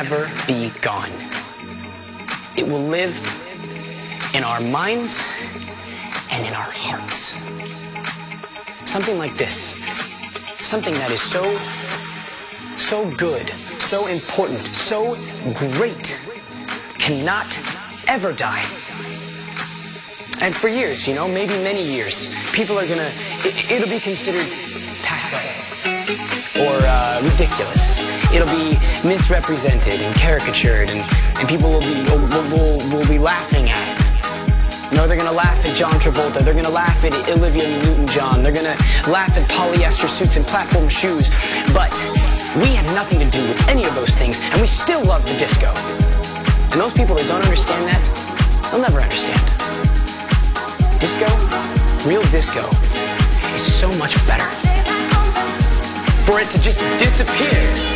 will never be gone. It will live in our minds and in our hearts. Something like this. Something that is so, so good, so important, so great, cannot ever die. And for years, you know, maybe many years, people are gonna, it, it'll be considered passe or uh, ridiculous. It'll be misrepresented and caricatured, and, and people will be, will, will, will be laughing at it. Know, they're gonna laugh at John Travolta, they're gonna laugh at Olivia Newton-John, they're gonna laugh at polyester suits and platform shoes, but we had nothing to do with any of those things, and we still love the disco. And those people that don't understand that, they'll never understand. Disco, real disco, is so much better. For it to just disappear.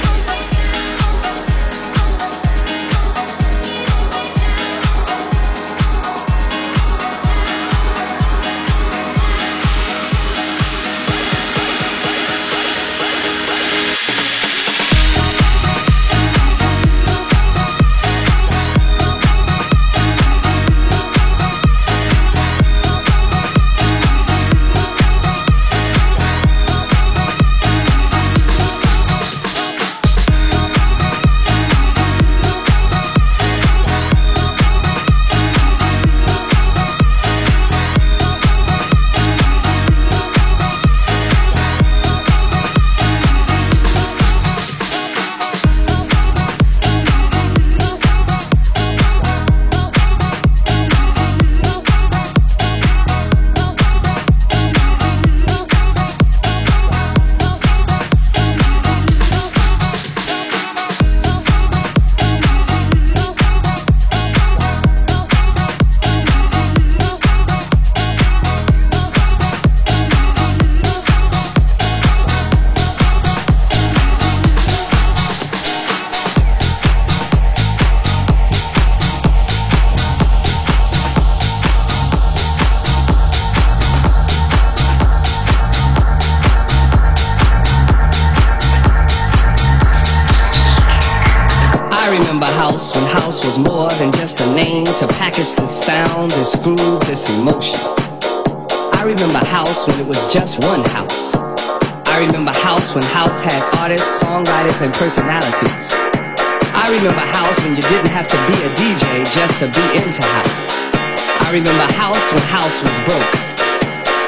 House was broke.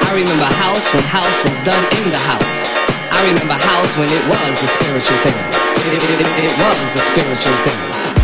I remember house when house was done in the house. I remember house when it was a spiritual thing. It, it, it, it was a spiritual thing.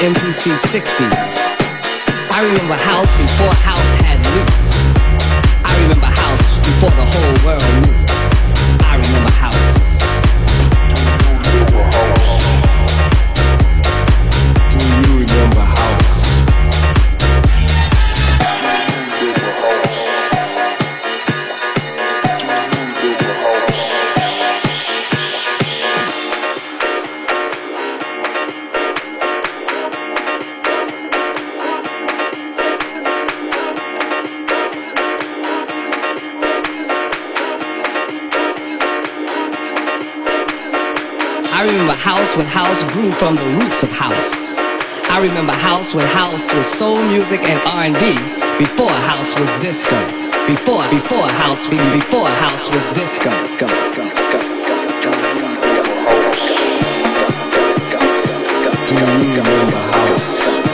MPC 60s. I remember house before house had loops. I remember house before the whole world knew. I remember house. house when house grew from the roots of house. I remember house when house was soul music and R&B before house was disco. Before before house before house was disco. Go go go go go go go. Do you remember house?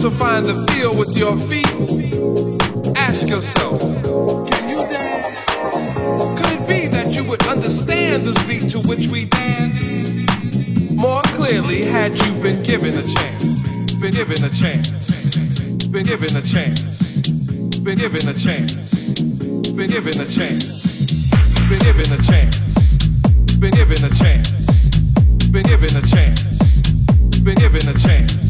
to find the feel with your feet, ask yourself, can you dance? Could it be that you would understand the beat to which we dance more clearly had you been given a chance? Been given a chance. Been given a chance. Been given a chance. Been given a chance. Been given a chance. Been given a chance. Been given a chance. Been given a chance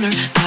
corner.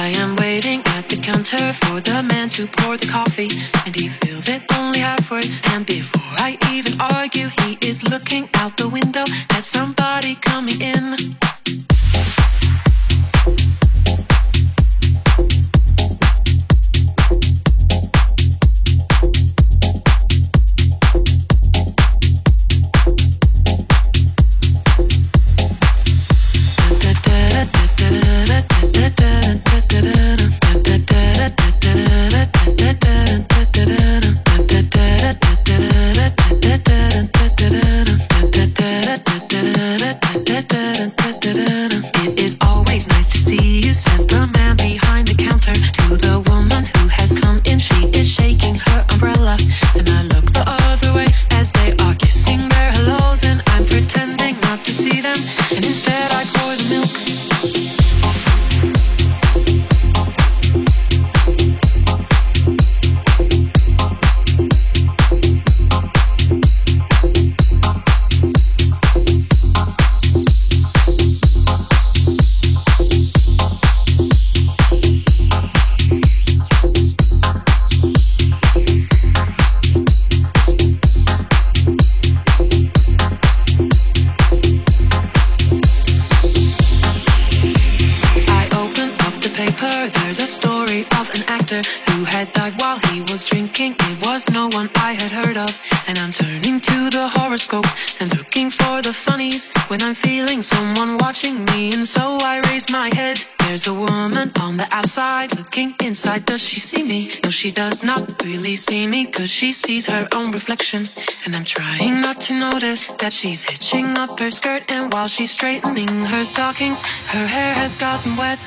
reflection, and I'm trying not to notice that she's hitching up her skirt. And while she's straightening her stockings, her hair has gotten wet.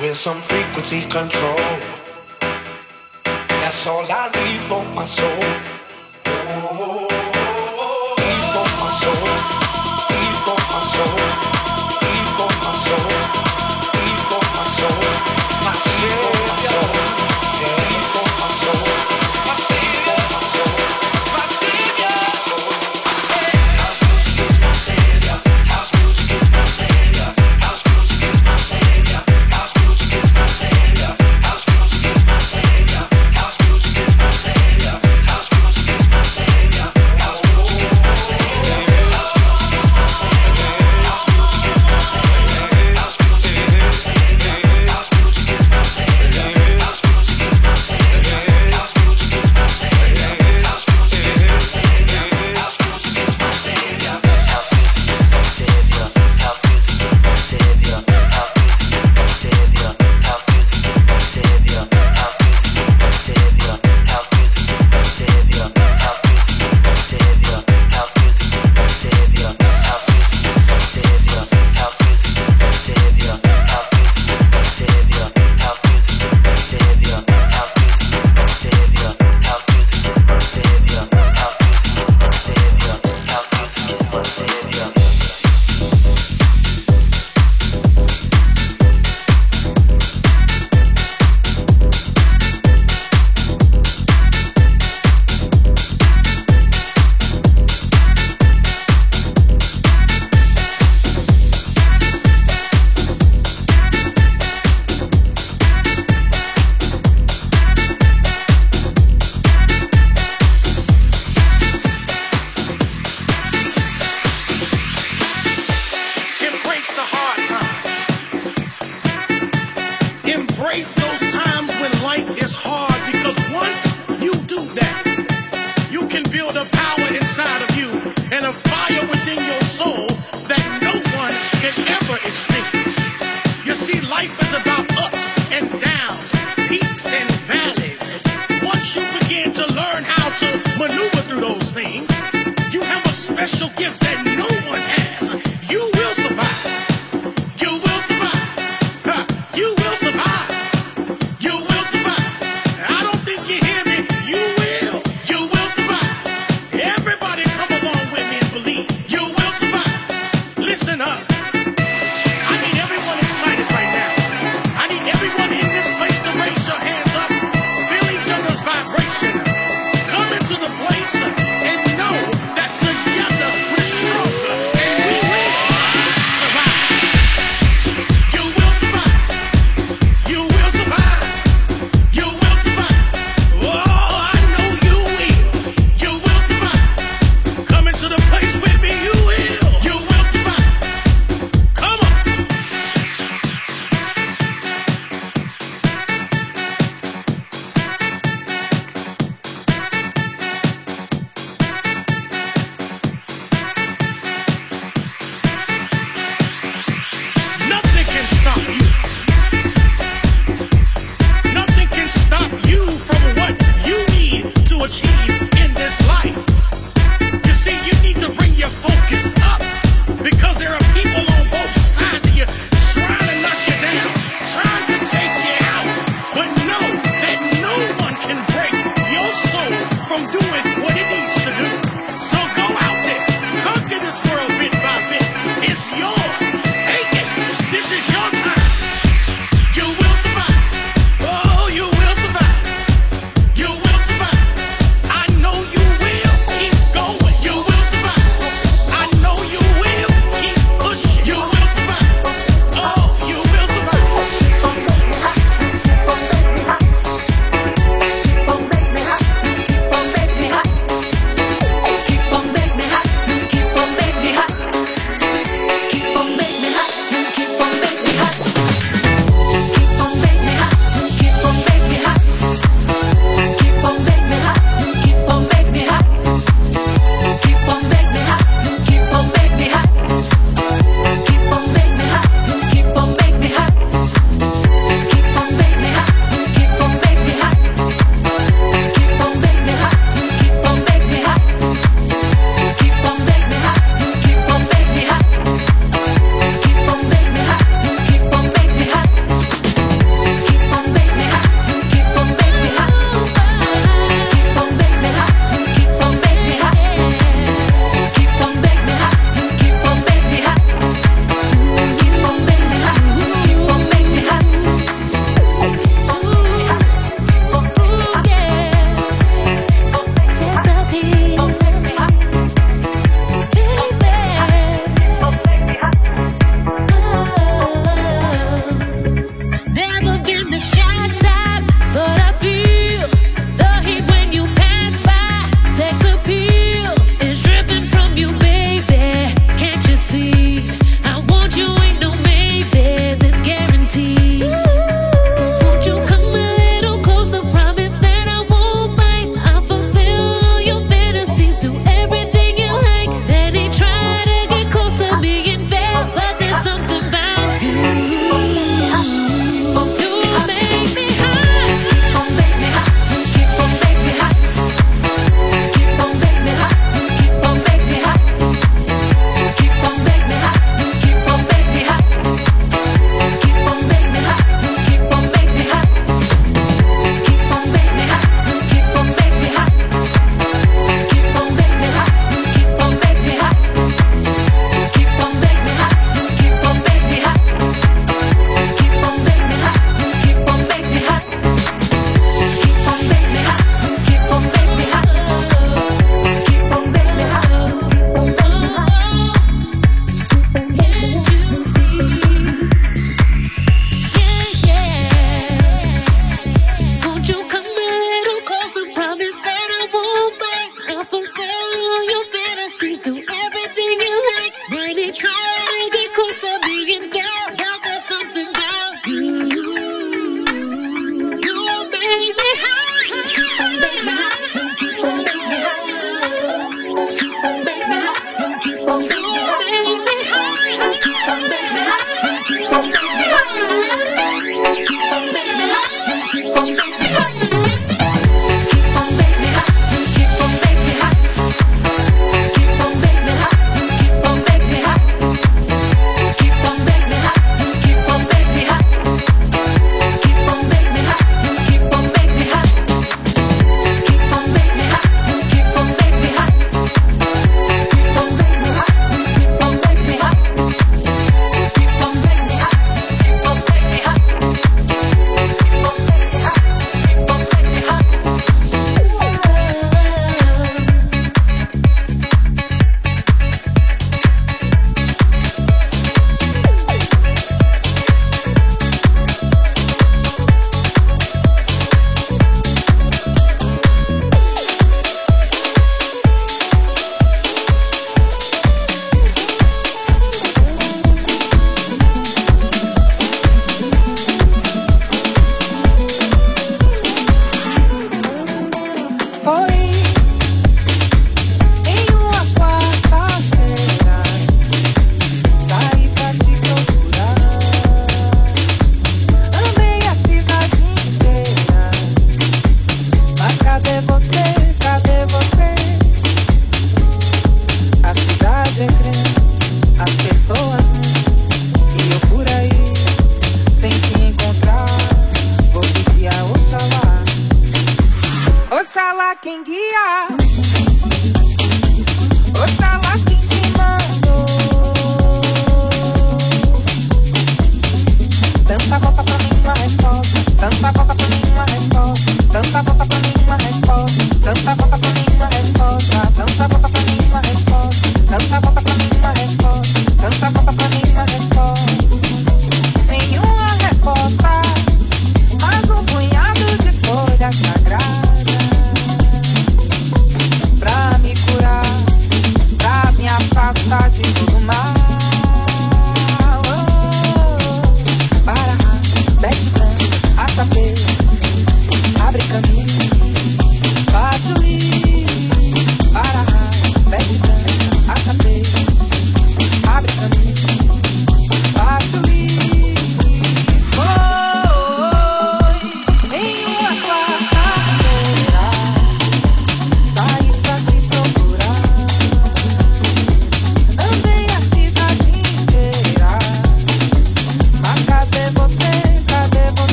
with some frequency control. That's all I need for my soul. face those times when life is hard because once you do that, you can build a power inside of you and a fire within your soul that no one can ever extinguish. You see, life is about ups and downs, peaks and valleys. Once you begin to learn how to maneuver through those things, you have a special gift that